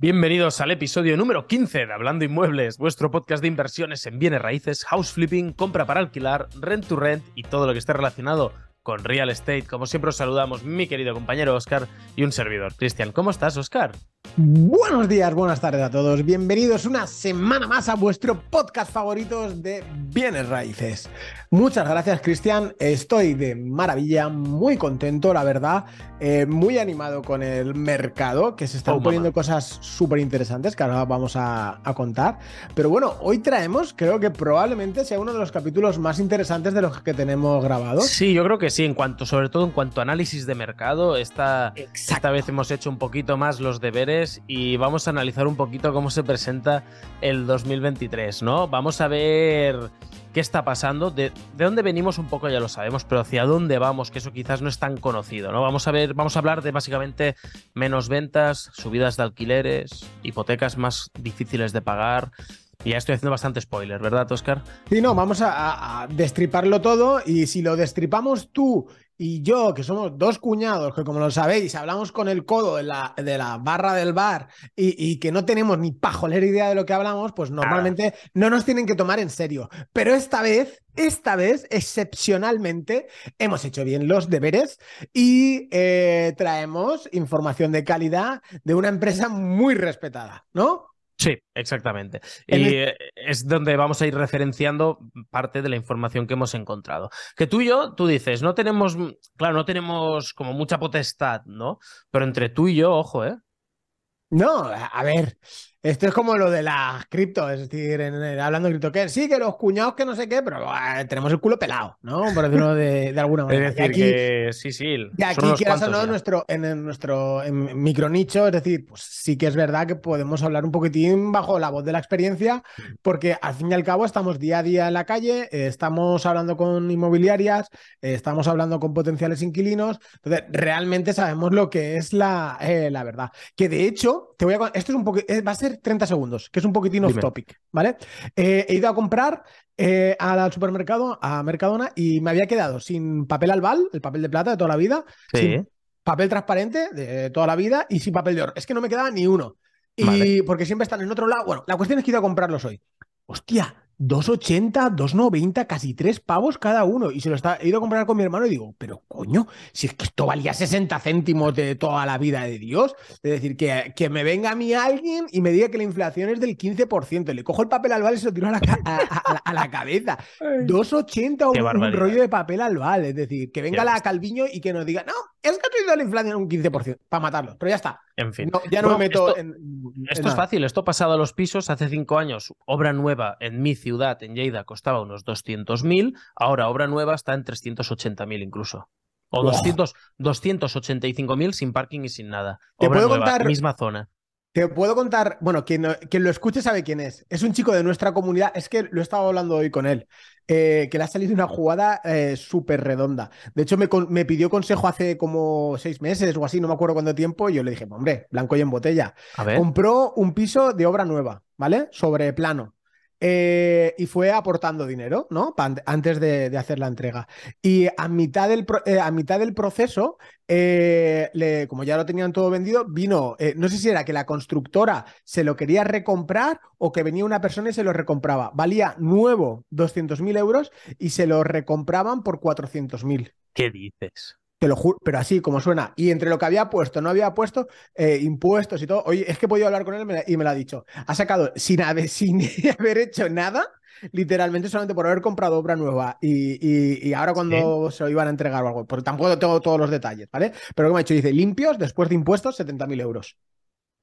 Bienvenidos al episodio número 15 de Hablando Inmuebles, vuestro podcast de inversiones en bienes raíces, house flipping, compra para alquilar, rent to rent y todo lo que esté relacionado con real estate. Como siempre os saludamos mi querido compañero Oscar y un servidor, Cristian. ¿Cómo estás, Oscar? Buenos días, buenas tardes a todos. Bienvenidos una semana más a vuestro podcast favoritos de bienes raíces. Muchas gracias, Cristian. Estoy de maravilla, muy contento, la verdad. Eh, muy animado con el mercado, que se están Oh, poniendo mamá. cosas súper interesantes que ahora vamos a, a contar. Pero bueno, hoy traemos, creo que probablemente sea uno de los capítulos más interesantes de los que tenemos grabados. Sí, yo creo que sí, en cuanto, sobre todo en cuanto a análisis de mercado, esta, Exacto. esta vez hemos hecho un poquito más los deberes y vamos a analizar un poquito cómo se presenta el 2023, ¿no? Vamos a ver qué está pasando, de, de dónde venimos un poco ya lo sabemos, pero hacia dónde vamos, que eso quizás no es tan conocido, ¿no? Vamos a ver, vamos a hablar de básicamente menos ventas, subidas de alquileres, hipotecas más difíciles de pagar. Ya estoy haciendo bastante spoiler, ¿verdad, Oscar? Sí, no, vamos a- a destriparlo todo y si lo destripamos tú y yo, que somos dos cuñados, que como lo sabéis, hablamos con el codo de la, de la barra del bar y, y que no tenemos ni pajolera idea de lo que hablamos, pues normalmente no nos tienen que tomar en serio. Pero esta vez, esta vez, excepcionalmente, hemos hecho bien los deberes y eh, traemos información de calidad de una empresa muy respetada, ¿no? Sí, exactamente. En Y es donde vamos a ir referenciando parte de la información que hemos encontrado. Que tú y yo, tú dices, no tenemos, claro, no tenemos como mucha potestad, ¿no? Pero entre tú y yo, ojo, ¿eh? No, a ver, esto es como lo de las cripto, es decir, en- en- hablando de cripto, que sí, que los cuñados que no sé qué, pero eh, tenemos el culo pelado, ¿no? Por decirlo de, de alguna Es manera. decir, y aquí, que sí, sí. y aquí quieras o no, en nuestro, en, nuestro en micronicho, es decir, pues sí que es verdad que podemos hablar un poquitín bajo la voz de la experiencia, porque al fin y al cabo estamos día a día en la calle, eh, estamos hablando con inmobiliarias, eh, estamos hablando con potenciales inquilinos, entonces realmente sabemos lo que es la, eh, la verdad. Que de hecho, te voy a esto es un poco, va a ser 30 segundos, que es un poquitín off topic, ¿vale? Eh, he ido a comprar eh, al supermercado, a Mercadona, y me había quedado sin papel albal, el papel de plata de toda la vida, Sí. sin papel transparente de toda la vida y sin papel de oro. Es que no me quedaba ni uno. Y Vale. porque siempre están en otro lado. Bueno, la cuestión es que he ido a comprarlos hoy. Hostia, 2,80, 2,90, casi 3 pavos cada uno. Y se lo está, he ido a comprar con mi hermano y digo, pero coño, si es que esto valía 60 céntimos de toda la vida de Dios. Es decir, que, que me venga a mí alguien y me diga que la inflación es del 15%. Le cojo el papel albal y se lo tiro a la, a- a- a- a la cabeza. 2,80 Qué un, un rollo de papel albal. Es decir, que venga Ya la. Calviño y que nos diga, no, es que ha subido la inflación un 15% para matarlos. Pero ya está. En fin. No, ya no Bueno, me meto esto- en. en Esto es fácil, esto pasado a los pisos, hace cinco años, obra nueva en mi ciudad, en Lleida, costaba unos 200.000, ahora obra nueva está en 380.000 incluso. O. 200, 285.000 sin parking y sin nada. Te puedo nueva, contar- misma zona. Te puedo contar, bueno, quien, lo escuche sabe quién es. Es un chico de nuestra comunidad, es que lo he estado hablando hoy con él, eh, que le ha salido una jugada eh, súper redonda. De hecho, me, pidió consejo hace como seis meses o así, no me acuerdo cuánto tiempo, y yo le dije, hombre, blanco y en botella. A ver. Compró un piso de obra nueva, ¿vale? Sobre plano. Eh, y fue aportando dinero, ¿no? Antes de, hacer la entrega. Y a mitad del, eh, a mitad del proceso, eh, como ya lo tenían todo vendido, vino, no sé si era que la constructora se lo quería recomprar o que venía una persona y se lo recompraba. Valía nuevo 200.000 euros y se lo recompraban por 400.000. ¿Qué dices? Te lo juro, pero así como suena. Y entre lo que había puesto, no había puesto, eh, impuestos y todo. Oye, es que he podido hablar con él y me, y me lo ha dicho. Ha sacado sin haber, sin haber hecho nada, literalmente solamente por haber comprado obra nueva. Y, y- y ahora cuando se lo iban a entregar o algo, porque tampoco tengo todos los detalles, ¿vale? Pero como ha dicho, dice, limpios, después de impuestos, 70.000 euros.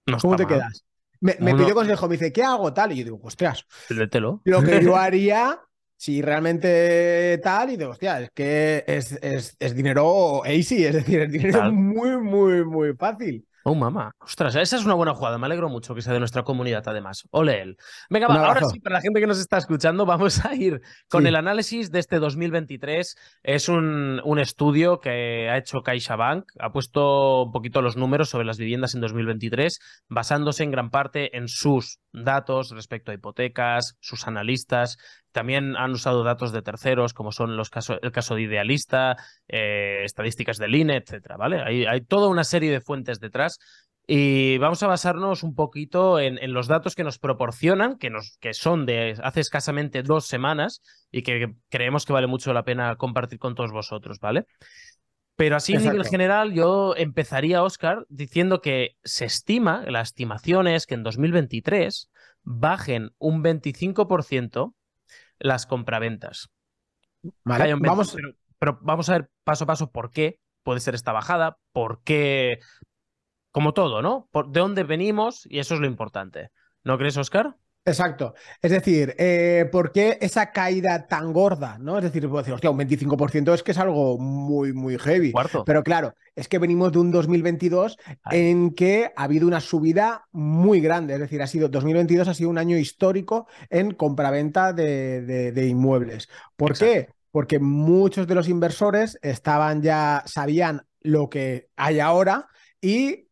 No ¿Cómo te mal. quedas? Me, pidió consejo, me dice, ¿qué hago tal? Y yo digo, ostras, Lételo. lo que yo haría, si realmente tal, y digo, hostia, es que es, es, es dinero easy, es decir, es dinero muy, muy, muy fácil. Oh, mamá. Ostras, esa es una buena jugada. Me alegro mucho que sea de nuestra comunidad, además. Ole él. Venga, va, ahora sí, para la gente que nos está escuchando, vamos a ir con Sí. el análisis de este 2023. Es un, un estudio que ha hecho CaixaBank. Ha puesto un poquito los números sobre las viviendas en 2023, basándose en gran parte en sus datos respecto a hipotecas, sus analistas. También han usado datos de terceros, como son los casos, el caso de Idealista, eh, estadísticas del INE, etcétera, ¿vale? Hay, hay toda una serie de fuentes detrás Y vamos a basarnos un poquito en, los datos que nos proporcionan, que, nos, que son de hace escasamente dos semanas y que creemos que vale mucho la pena compartir con todos vosotros, ¿vale? Pero así, a nivel general, yo empezaría, Oscar, diciendo que se estima, la estimación es que en 2023 bajen un 25% las compraventas. Vale, vamos... pero vamos a ver paso a paso por qué puede ser esta bajada, por qué como todo, ¿no? ¿De dónde venimos? Y eso es lo importante. ¿No crees, Oscar? Exacto. Es decir, eh, ¿por qué esa caída tan gorda? ¿no? Es decir, puedo decir, hostia, un 25% es que es algo muy, muy heavy. Pero claro, es que venimos de un 2022 en que ha habido una subida muy grande. Es decir, ha sido 2022 ha sido un año histórico en compraventa de, de, inmuebles. ¿Por qué? Porque muchos de los inversores estaban ya, sabían lo que hay ahora y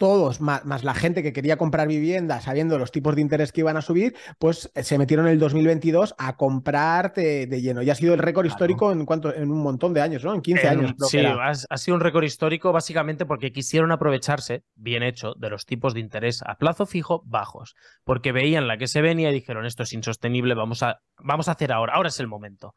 todos, más, la gente que quería comprar vivienda sabiendo los tipos de interés que iban a subir, pues eh, se metieron en el 2022 a comprar de, lleno. Y ha sido el récord histórico en, cuanto, en un montón de años, ¿no? En 15 años. sí, ha, sido un récord histórico básicamente porque quisieron aprovecharse, bien hecho, de los tipos de interés a plazo fijo bajos. Porque veían la que se venía y dijeron, esto es insostenible, vamos a, vamos a hacer ahora, ahora es el momento.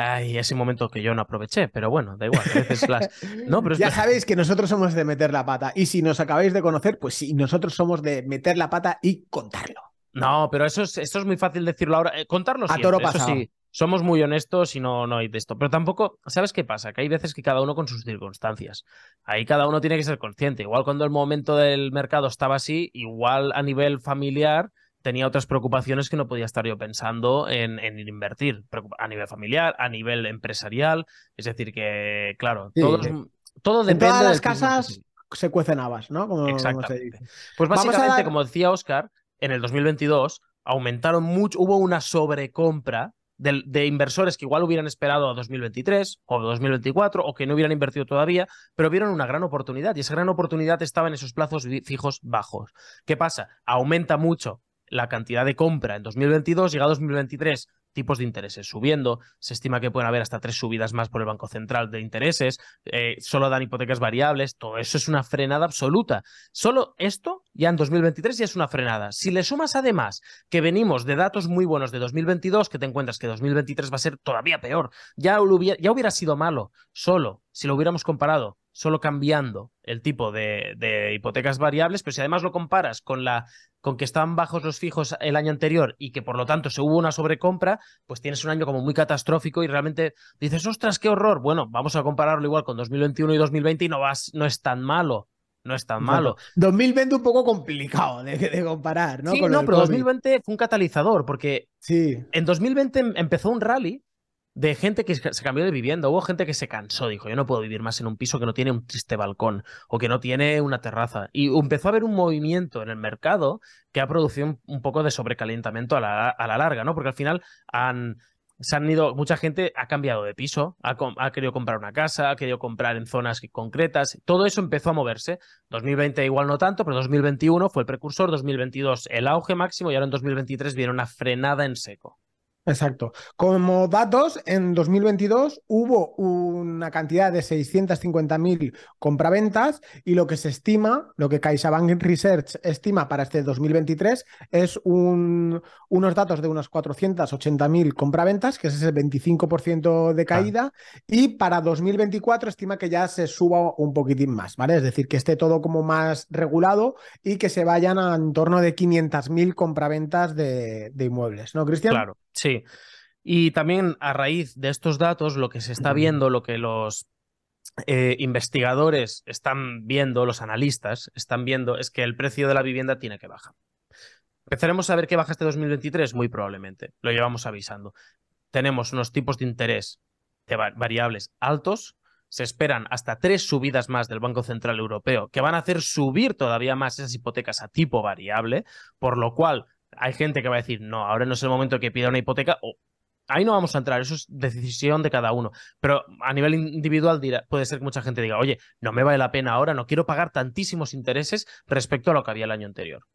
Ay, ese momento que yo no aproveché, pero bueno, da igual. no, pero ya sabéis que nosotros somos de meter la pata. Y si nos acabáis de conocer, pues sí, nosotros somos de meter la pata y contarlo. No, pero eso es, es muy fácil decirlo ahora. Eh, contarlo A toro pasado. sí. Somos muy honestos y no, no hay de esto. Pero tampoco, ¿sabes qué pasa? Que hay veces que cada uno con sus circunstancias. Ahí cada uno tiene que ser consciente. Igual cuando el momento del mercado estaba así, igual a nivel familiar tenía otras preocupaciones que no podía estar yo pensando en, invertir a nivel familiar, a nivel empresarial. Es decir, que, claro, todo depende. En todas las casas se cuecen habas, ¿no? Como, Exactamente. Pues básicamente, como decía Oscar, en el 2022 aumentaron mucho, hubo una sobrecompra de, de, inversores que igual hubieran esperado a 2023 o 2024 o que no hubieran invertido todavía, pero vieron una gran oportunidad y esa gran oportunidad estaba en esos plazos fijos bajos. ¿Qué pasa? Aumenta mucho la cantidad de compra en 2022, llega a 2023, tipos de intereses subiendo, se estima que pueden haber hasta tres subidas más por el Banco Central de intereses, eh, solo dan hipotecas variables, todo eso es una frenada absoluta. Solo esto ya en 2023 ya es una frenada. Si le sumas además que venimos de datos muy buenos de 2022, que te encuentras que 2023 va a ser todavía peor, ya ya hubiera sido malo solo si lo hubiéramos comparado solo cambiando el tipo de, de, hipotecas variables, pero si además lo comparas con la con que estaban bajos los fijos el año anterior y que por lo tanto se hubo una sobrecompra, pues tienes un año como muy catastrófico y realmente dices, ostras, qué horror. Bueno, vamos a compararlo igual con 2021 y 2020 y no, vas, no es tan malo. No es tan malo. 2020 un poco complicado de, comparar, ¿no? Sí, no, pero 2020 fue un catalizador porque sí. en 2020 empezó un rally de gente que se cambió de vivienda. Hubo gente que se cansó, dijo, yo no puedo vivir más en un piso que no tiene un triste balcón o que no tiene una terraza. Y empezó a haber un movimiento en el mercado que ha producido un, poco de sobrecalentamiento a la, a la, larga, ¿no? Porque al final han, se han ido, mucha gente ha cambiado de piso, ha, ha, querido comprar una casa, ha querido comprar en zonas concretas, todo eso empezó a moverse. 2020 igual no tanto, pero 2021 fue el precursor, 2022 el auge máximo y ahora en 2023 viene una frenada en seco. Exacto. Como datos, en 2022 hubo una cantidad de 650.000 compraventas y lo que se estima, lo que CaixaBank Research estima para este 2023 es un, unos datos de unas 480.000 compraventas, que es ese 25% de caída, y para 2024 estima que ya se suba un poquitín más, ¿vale? Es decir, que esté todo como más regulado y que se vayan a en torno de 500.000 compraventas de, de inmuebles, ¿no, Cristian? Claro. Sí. Y también a raíz de estos datos, lo que se está viendo, lo que los eh, investigadores están viendo, los analistas están viendo, es que el precio de la vivienda tiene que bajar. Empezaremos a ver qué baja este 2023, muy probablemente. Lo llevamos avisando. Tenemos unos tipos de interés de variables altos. Se esperan hasta tres subidas más del Banco Central Europeo que van a hacer subir todavía más esas hipotecas a tipo variable, por lo cual hay gente que va a decir, no, ahora no es el momento que pida una hipoteca, o ahí no vamos a entrar, eso es decisión de cada uno. Pero a nivel individual puede ser que mucha gente diga, oye, no me vale la pena ahora, no quiero pagar tantísimos intereses respecto a lo que había el año anterior.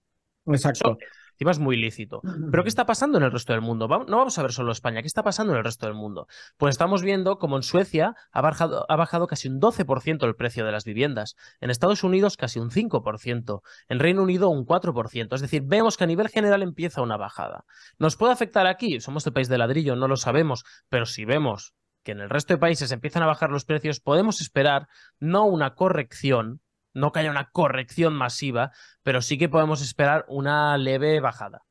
Exacto. Encima es muy lícito. Pero ¿qué está pasando en el resto del mundo? No vamos a ver solo España, ¿qué está pasando en el resto del mundo? Pues estamos viendo como en Suecia ha bajado, ha bajado casi un 12% el precio de las viviendas, en Estados Unidos casi un 5%, en Reino Unido un 4%. Es decir, vemos que a nivel general empieza una bajada. ¿Nos puede afectar aquí? Somos el país de ladrillo, no lo sabemos, pero si vemos que en el resto de países empiezan a bajar los precios, podemos esperar no una corrección, no que haya una corrección masiva, pero sí que podemos esperar una leve bajada.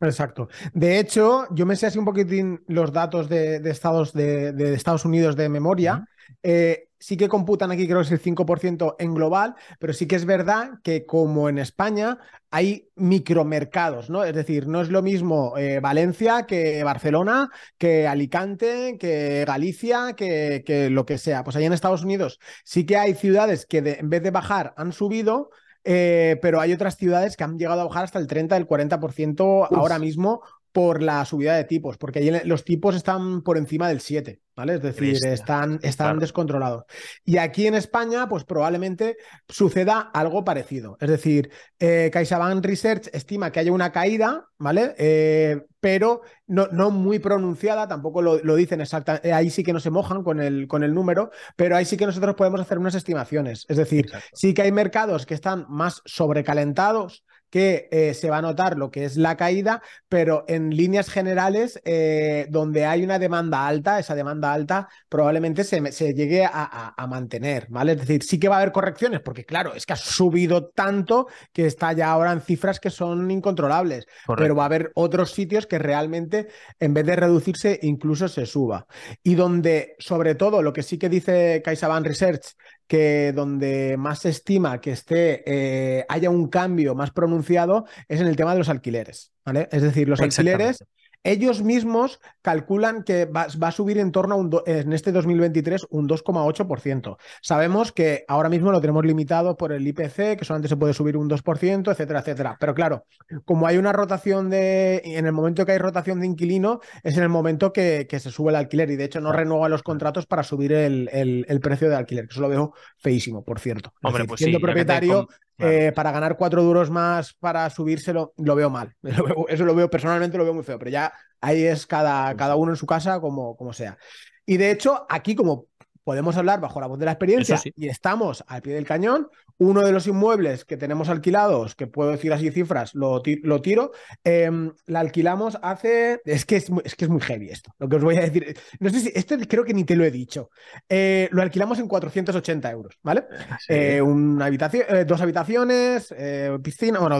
Exacto. De hecho, yo me sé así un poquitín los datos de, Estados, de, Estados Unidos de memoria. Eh, sí que computan aquí, creo que es el 5% en global, pero sí que es verdad que como en España hay micromercados, ¿no? Es decir, no es lo mismo eh, Valencia que Barcelona, que Alicante, que Galicia, que, que, lo que sea. Pues allá en Estados Unidos sí que hay ciudades que en vez de bajar han subido, eh, pero hay otras ciudades que han llegado a bajar hasta el 30, el 40% ahora mismo por la subida de tipos, porque allí los tipos están por encima del 7. ¿vale? Es decir, están, están descontrolados. Y aquí en España, pues probablemente suceda algo parecido. Es decir, eh, CaixaBank Research estima que haya una caída, ¿vale? Eh, pero no, no, muy pronunciada, tampoco lo, dicen exactamente, eh, ahí sí que no se mojan con el, con el número, pero ahí sí que nosotros podemos hacer unas estimaciones. Es decir, sí que hay mercados que están más sobrecalentados que eh, se va a notar lo que es la caída, pero en líneas generales, eh, donde hay una demanda alta, esa demanda alta probablemente se, se llegue a, mantener, ¿vale? Es decir, sí que va a haber correcciones, porque claro, es que ha subido tanto que está ya ahora en cifras que son incontrolables, pero va a haber otros sitios que realmente, en vez de reducirse, incluso se suba. Y donde, sobre todo, lo que sí que dice CaixaBank Research, que donde más se estima que esté, eh, haya un cambio más pronunciado es en el tema de los alquileres. ¿vale? Es decir, los alquileres ellos mismos calculan que va, a subir en torno a un en este 2023 un 2,8%. Sabemos que ahora mismo lo tenemos limitado por el IPC, que solamente se puede subir un 2%, etcétera, etcétera. Pero claro, como hay una rotación de, en el momento que hay rotación de inquilino, es en el momento que, se sube el alquiler y de hecho no renueva los contratos para subir el, precio de alquiler, que eso lo veo feísimo, por cierto. Hombre, pues siendo propietario, eh, para ganar cuatro duros más para subírselo, lo veo mal. Eso lo veo personalmente, lo veo muy feo, pero ya ahí es cada, cada uno en su casa como, como sea. Y de hecho, aquí como podemos hablar bajo la voz de la experiencia y estamos al pie del cañón. Uno de los inmuebles que tenemos alquilados, que puedo decir así cifras, lo, lo tiro, em, la alquilamos hace... Es que es, muy, es que es muy heavy esto, lo que os voy a decir. No sé si, esto creo que ni te lo he dicho. Eh, lo alquilamos en 480 euros, ¿vale? Eh, una habitación, eh, dos habitaciones, piscina, bueno,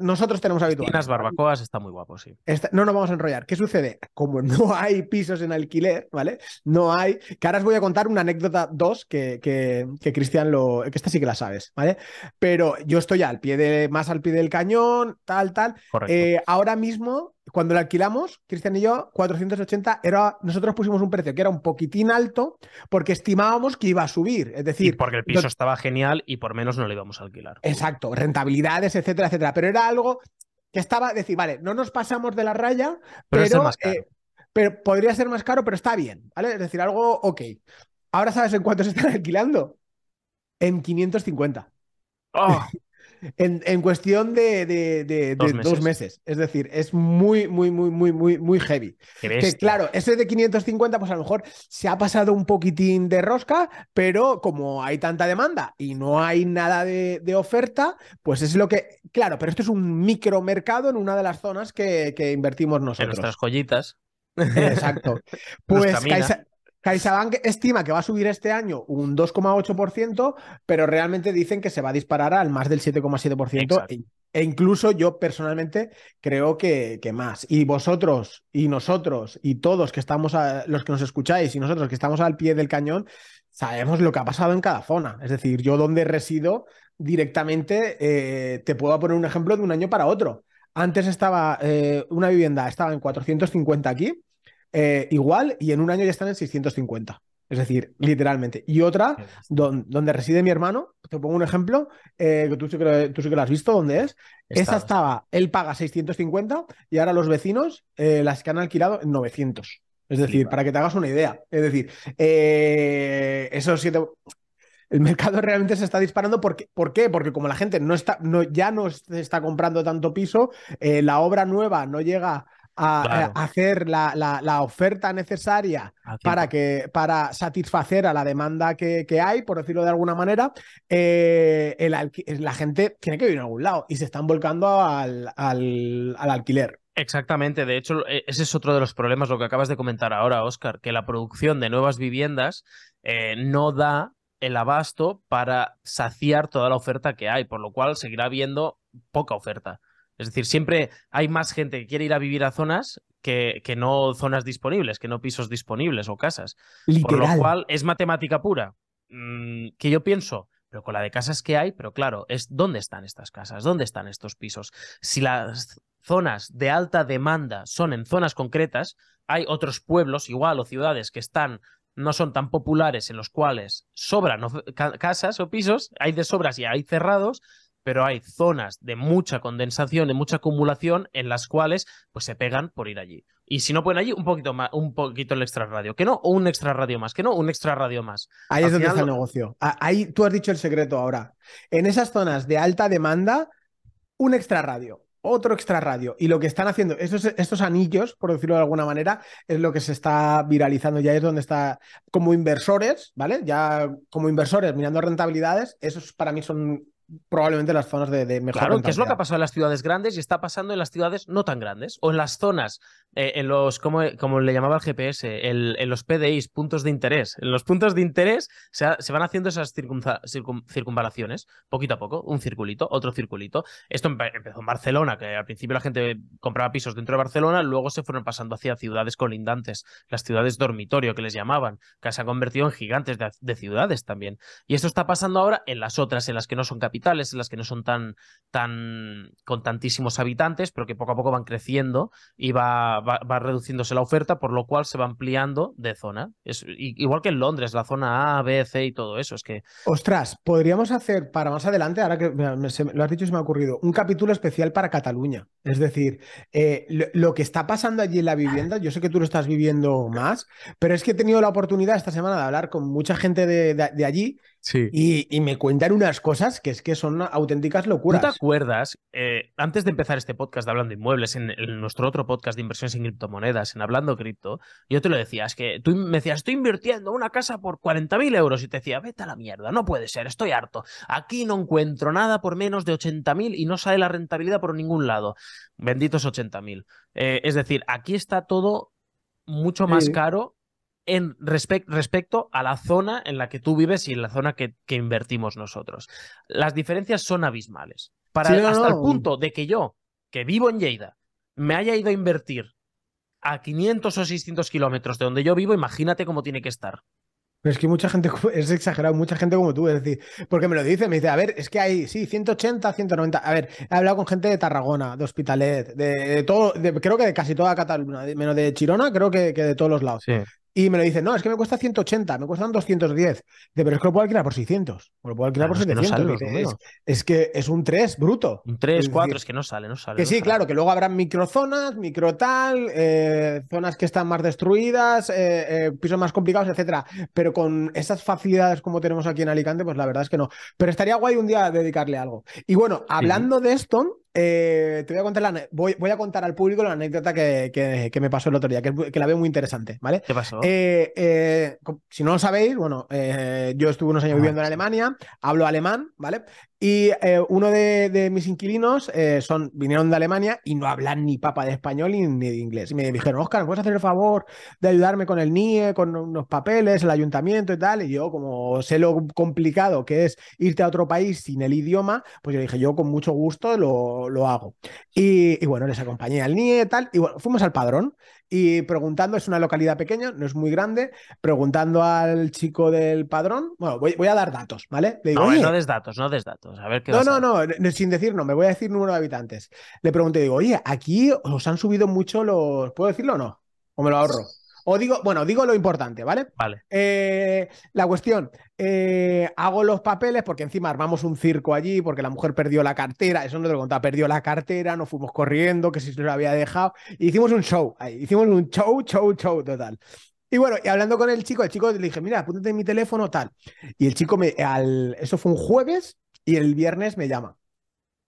nosotros tenemos habituales. Piscinas, barbacoas, está muy guapo, sí. no nos vamos a enrollar. ¿Qué sucede? Como no hay pisos en alquiler, ¿vale? No hay... Que ahora os voy a contar una anécdota dos que, que, Cristian lo. que esta sí que la sabes, ¿vale? Pero yo estoy al pie de, más al pie del cañón, tal, tal. Eh, ahora mismo, cuando lo alquilamos, Cristian y yo, 480, era, nosotros pusimos un precio que era un poquitín alto porque estimábamos que iba a subir. Es decir. porque el piso estaba genial y por menos no lo íbamos a alquilar. Exacto, rentabilidades, etcétera, etcétera. Pero era algo que estaba, decir, vale, no nos pasamos de la raya, pero, eh, pero podría ser más caro, pero está bien, ¿vale? Es decir, algo ok. Ahora sabes en cuánto se están alquilando. En 550. en, en, cuestión de, dos, meses. Es decir, es muy, muy, muy, muy, muy, muy heavy. Que claro, ese de 550, pues a lo mejor se ha pasado un poquitín de rosca, pero como hay tanta demanda y no hay nada de, oferta, pues es lo que. Claro, pero esto es un micromercado en una de las zonas que, invertimos nosotros. En nuestras joyitas. Exacto. Pues CaixaBank estima que va a subir este año un 2,8%, pero realmente dicen que se va a disparar al más del 7,7%. E, e, incluso yo personalmente creo que, que, más. Y vosotros y nosotros y todos que estamos, los que nos escucháis y nosotros que estamos al pie del cañón, sabemos lo que ha pasado en cada zona. Es decir, yo donde resido directamente, eh, te puedo poner un ejemplo de un año para otro. Antes estaba eh, una vivienda, estaba en 450 aquí eh, igual y en un año ya están en 650. Es decir, literalmente. Y otra, donde reside mi hermano, te pongo un ejemplo, eh, que tú sí que, tú sí que lo has visto, ¿dónde es? Esa estaba, él paga 650 y ahora los vecinos eh, las que han alquilado en 900. Es decir, para que te hagas una idea. Es decir, esos siete... el mercado realmente se está disparando. Porque, ¿Por qué? Porque como la gente no está, no, ya no se está comprando tanto piso, la obra nueva no llega a, hacer la, la, oferta necesaria para, que, para satisfacer a la demanda que, que hay, por decirlo de alguna manera, eh, el, la gente tiene que vivir en algún lado y se están volcando al, al, al alquiler. Exactamente, de hecho, e, ese es otro de los problemas, lo que acabas de comentar ahora, Oscar, que la producción de nuevas viviendas eh, no da el abasto para saciar toda la oferta que hay, por lo cual seguirá habiendo poca oferta. Es decir, siempre hay más gente que quiere ir a vivir a zonas que, que no zonas disponibles, que no pisos disponibles o casas. Por lo cual es matemática pura. Mm, que yo pienso, pero con la de casas que hay, pero claro, es dónde están estas casas, dónde están estos pisos. Si las zonas de alta demanda son en zonas concretas, hay otros pueblos igual o ciudades que están no son tan populares en los cuales sobran casas o pisos, hay de sobras y hay cerrados, pero hay zonas de mucha condensación, de mucha acumulación, en las cuales pues se pegan por ir allí. Y si no pueden allí, un poquito más, un poquito el extra radio. Que no, o un extra radio más, que no, un extra radio más. Ahí es donde está el negocio. Ahí tú has dicho el secreto ahora. En esas zonas de alta demanda, un extra radio otro extra radio. Y lo que están haciendo, estos, estos anillos, por decirlo de alguna manera, es lo que se está viralizando. Ya es donde está, como inversores, ¿vale? Ya como inversores mirando rentabilidades, esos para mí son probablemente las zonas de, de mejor Claro, que es lo que ha pasado en las ciudades grandes y está pasando en las ciudades no tan grandes o en las zonas, eh, en los, como, como, le llamaba el GPS, en los PDIs, puntos de interés. En los puntos de interés se, van haciendo esas circunvalaciones, poquito a poco, un circulito, otro circulito. Esto empezó en Barcelona, que al principio la gente compraba pisos dentro de Barcelona, luego se fueron pasando hacia ciudades colindantes, las ciudades dormitorio que les llamaban, que se han convertido en gigantes de, de ciudades también. Y esto está pasando ahora en las otras, en las que no son capitales en las que no son tan, tan con tantísimos habitantes, pero que poco a poco van creciendo y va, va, reduciéndose la oferta, por lo cual se va ampliando de zona. Es, igual que en Londres, la zona A, B, C y todo eso. Es que. Ostras, podríamos hacer para más adelante, ahora que lo has dicho y se me ha ocurrido, un capítulo especial para Cataluña. Es decir, eh, lo, que está pasando allí en la vivienda, yo sé que tú lo estás viviendo más, pero es que he tenido la oportunidad esta semana de hablar con mucha gente de, de allí y, me cuentan unas cosas que es que son auténticas locuras. ¿No te acuerdas, eh, antes de empezar este podcast de Hablando Inmuebles, en, nuestro otro podcast de inversiones en criptomonedas, en Hablando Cripto, yo te lo decía, es que tú me decías, estoy invirtiendo una casa por 40.000 euros y te decía, vete a la mierda, no puede ser, estoy harto. Aquí no encuentro nada por menos de 80.000 y no sale la rentabilidad por ningún lado. Benditos 80.000. Eh, es decir, aquí está todo mucho más caro en respecto a la zona en la que tú vives y en la zona que, invertimos nosotros. Las diferencias son abismales. Para hasta el punto de que yo, que vivo en Lleida, me haya ido a invertir a 500 o 600 kilómetros de donde yo vivo, imagínate cómo tiene que estar. Pero es que mucha gente, es exagerado, mucha gente como tú, es decir, porque me lo dice, me dice, a ver, es que hay, sí, 180, 190, a ver, he hablado con gente de Tarragona, de Hospitalet, de, todo, creo que de casi toda Cataluña, menos de Chirona, creo que, que de todos los lados. Sí. Y me lo dicen, no, es que me cuesta 180, me cuestan 210. pero es que lo puedo alquilar por 600. lo puedo alquilar por 700. Es que, es, un 3 bruto. Un 3, 4, es que no sale, no sale. Que sí, claro, que luego habrá microzonas, micro tal, eh, zonas que están más destruidas, eh, eh, pisos más complicados, etcétera. Pero con esas facilidades como tenemos aquí en Alicante, pues la verdad es que no. Pero estaría guay un día dedicarle algo. Y bueno, hablando de esto, eh, te voy a contar la, voy, voy, a contar al público la anécdota que, que, me pasó el otro día, que, la veo muy interesante, ¿vale? ¿Qué pasó? Eh, eh, si no lo sabéis, bueno, yo estuve unos años viviendo en Alemania, hablo alemán, ¿vale? Y eh, uno de, mis inquilinos eh, son, vinieron de Alemania y no hablan ni papa de español ni, de inglés. Y me dijeron, Oscar, ¿me puedes hacer el favor de ayudarme con el NIE, con unos papeles, el ayuntamiento y tal? Y yo, como sé lo complicado que es irte a otro país sin el idioma, pues yo dije, yo con mucho gusto lo, lo hago. Y, y, bueno, les acompañé al NIE y tal. Y bueno, fuimos al padrón y preguntando, es una localidad pequeña, no es muy grande, preguntando al chico del padrón, bueno, voy, a dar datos, ¿vale? Le digo, no, no des datos, no des datos, a ver qué No, no, no, sin decir no, me voy a decir número de habitantes. Le pregunté, digo, oye, aquí os han subido mucho los, ¿puedo decirlo o no? ¿O me lo ahorro? O digo, bueno, digo lo importante, ¿vale? Vale. Eh, la cuestión, eh, hago los papeles porque encima armamos un circo allí porque la mujer perdió la cartera, eso no te lo contaba, perdió la cartera, nos fuimos corriendo, que si se lo había dejado, hicimos un show ahí, hicimos un show, show, show total. Y bueno, y hablando con el chico, el chico le dije, mira, apúntate en mi teléfono, tal. Y el chico me, al, eso fue un jueves y el viernes me llama.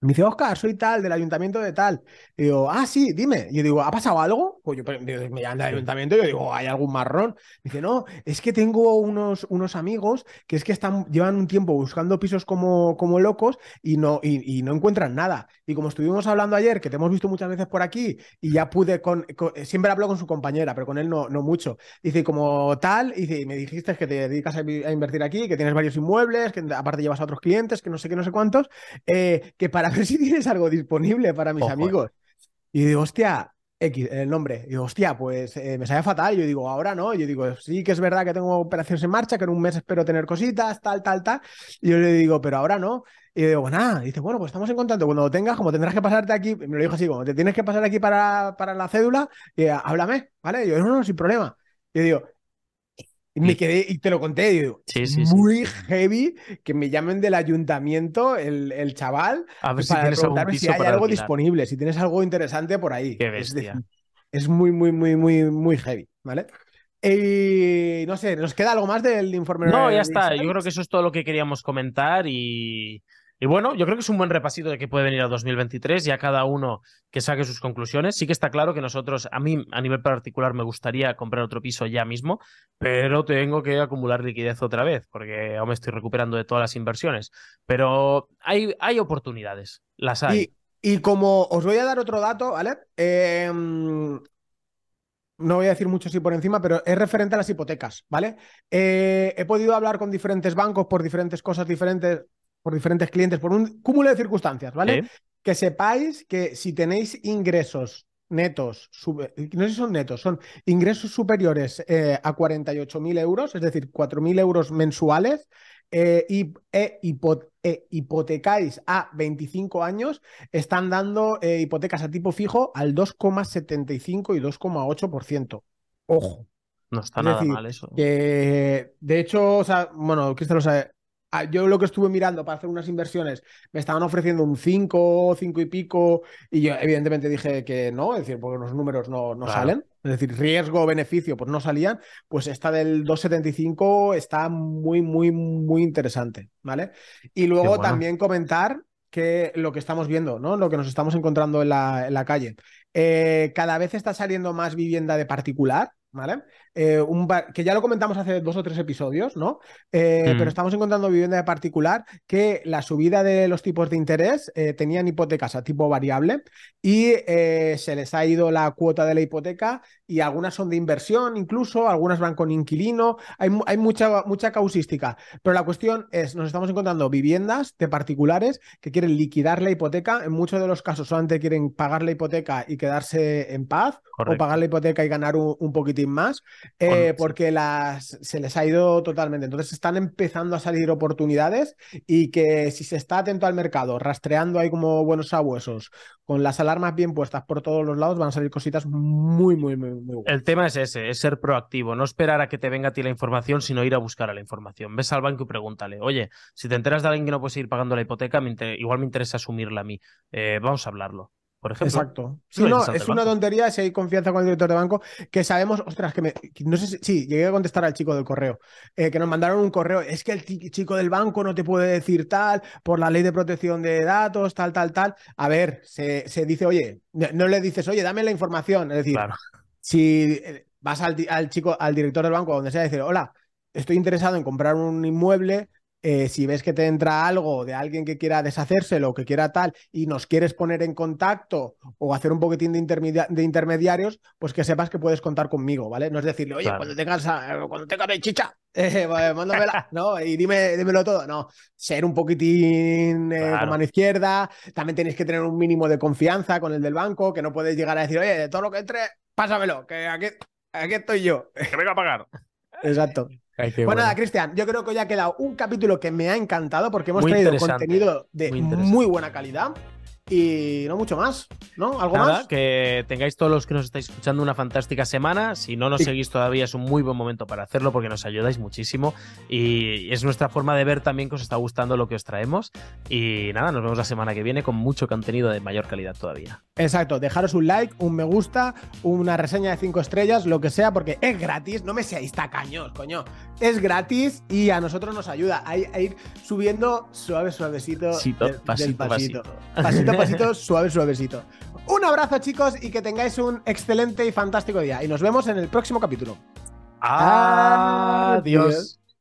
Me dice, Oscar, soy tal, del ayuntamiento de tal. Y digo, ah, sí, dime. Y yo digo, ¿ha pasado algo? Pues yo me llaman del ayuntamiento y yo digo, ¿hay algún marrón? Me dice, no, es que tengo unos, unos amigos que es que están, llevan un tiempo buscando pisos como, como locos y no, y, no encuentran nada. Y como estuvimos hablando ayer, que te hemos visto muchas veces por aquí, y ya pude con, siempre hablo con su compañera, pero con él no, no mucho. Dice, como tal, y dice, me dijiste que te dedicas a, invertir aquí, que tienes varios inmuebles, que aparte llevas a otros clientes, que no sé qué, no sé cuántos, eh, que para a ver si tienes algo disponible para mis amigos. Y digo, hostia, X, el nombre. Y digo, hostia, pues eh, me sale fatal. Yo digo, ahora no. Yo digo, sí que es verdad que tengo operaciones en marcha, que en un mes espero tener cositas, tal, tal, tal. Y yo le digo, pero ahora no. Y digo, nada. dice, bueno, pues estamos en contacto. Cuando lo tengas, como tendrás que pasarte aquí, me lo dijo así, como te tienes que pasar aquí para, para la cédula, y, háblame, ¿vale? Y yo, no, no, sin problema. Y yo digo, y me quedé, y te lo conté, digo, muy heavy que me llamen del ayuntamiento el, el chaval a ver para si preguntarme si hay algo disponible, si tienes algo interesante por ahí. Qué bestia. Es, muy, muy, muy, muy, muy heavy, ¿vale? Y no sé, ¿nos queda algo más del informe? No, ya está. Yo creo que eso es todo lo que queríamos comentar y y bueno, yo creo que es un buen repasito de qué puede venir a 2023 y a cada uno que saque sus conclusiones. Sí que está claro que nosotros, a mí a nivel particular, me gustaría comprar otro piso ya mismo, pero tengo que acumular liquidez otra vez porque aún me estoy recuperando de todas las inversiones. Pero hay, hay oportunidades, las hay. Y, como os voy a dar otro dato, ¿vale? Em, no voy a decir mucho así por encima, pero es referente a las hipotecas, ¿vale? Eh, he podido hablar con diferentes bancos por diferentes cosas diferentes por diferentes clientes, por un cúmulo de circunstancias, ¿vale? Que sepáis que si tenéis ingresos netos, no sé si son netos, son ingresos superiores eh, a 48.000 euros, es decir, 4.000 euros mensuales, eh, y e, e, hipotecáis a 25 años, están dando eh, hipotecas a tipo fijo al 2,75 y 2,8%. Ojo. No está nada mal eso. Que, de hecho, o sea, bueno, Cristian lo sabe, yo lo que estuve mirando para hacer unas inversiones, me estaban ofreciendo un 5, 5 y pico, y yo evidentemente dije que no, es decir, porque los números no, no salen, es decir, riesgo-beneficio, pues no salían, pues esta del 275 está muy, muy, muy interesante, ¿vale? Y luego también comentar que lo que estamos viendo, ¿no? Lo que nos estamos encontrando en la, en la calle. Eh, cada vez está saliendo más vivienda de particular, ¿vale? Eh, un que ya lo comentamos hace dos o tres episodios, ¿no? Eh, pero mm. estamos encontrando vivienda de particular que la subida de los tipos de interés eh, tenían hipotecas a tipo variable y se les ha ido la cuota de la hipoteca y algunas son de inversión incluso, algunas van con inquilino, hay, hay mucha, mucha causística, pero la cuestión es, nos estamos encontrando viviendas de particulares que quieren liquidar la hipoteca, en muchos de los casos solamente quieren pagar la hipoteca y quedarse en paz o pagar la hipoteca y ganar un, un poquitín más. Eh, porque las, se les ha ido totalmente. Entonces están empezando a salir oportunidades y que si se está atento al mercado, rastreando ahí como buenos sabuesos, con las alarmas bien puestas por todos los lados, van a salir cositas muy, muy, muy, muy buenas. El tema es ese, es ser proactivo, no esperar a que te venga a ti la información, sino ir a buscar a la información. Ves al banco y pregúntale, oye, si te enteras de alguien que no puede seguir pagando la hipoteca, igual me interesa asumirla a mí. Eh, vamos a hablarlo por ejemplo. Exacto. no, es una tontería si hay confianza con el director de banco, que sabemos, ostras, que me, no sé si, sí, llegué a contestar al chico del correo, eh, que nos mandaron un correo, es que el chico del banco no te puede decir tal, por la ley de protección de datos, tal, tal, tal. A ver, se, dice, oye, no le dices, oye, dame la información, es decir, si eh, vas al, al, chico, al director del banco, donde sea, decir, hola, estoy interesado en comprar un inmueble, eh, si ves que te entra algo de alguien que quiera deshacérselo, que quiera tal, y nos quieres poner en contacto o hacer un poquitín de, intermediarios, pues que sepas que puedes contar conmigo, ¿vale? No es decirle, oye, cuando tengas cuando tengas chicha, eh, mándamela, ¿no? Y dime, dímelo todo. No, ser un poquitín eh, con mano izquierda. También tienes que tener un mínimo de confianza con el del banco, que no puedes llegar a decir, oye, de todo lo que entre, pásamelo, que aquí, aquí estoy yo. Que venga a pagar. Exacto. Bueno, nada, Cristian, yo creo que hoy ha quedado un capítulo que me ha encantado porque hemos traído contenido de muy, buena calidad. Y no mucho más, ¿no? ¿Algo Nada, más? que tengáis todos los que nos estáis escuchando una fantástica semana. Si no nos seguís todavía es un muy buen momento para hacerlo porque nos ayudáis muchísimo y es nuestra forma de ver también que os está gustando lo que os traemos. Y nada, nos vemos la semana que viene con mucho contenido de mayor calidad todavía. Exacto, dejaros un like, un me gusta, una reseña de 5 estrellas, lo que sea, porque es gratis, no me seáis tacaños, coño. Es gratis y a nosotros nos ayuda a, ir- a ir subiendo suave, suavecito. Pasito, del- del pasito, pasito. pasito. Pasito a pasito, suave, suavecito. Un abrazo, chicos, y que tengáis un excelente y fantástico día. Y nos vemos en el próximo capítulo. Adiós.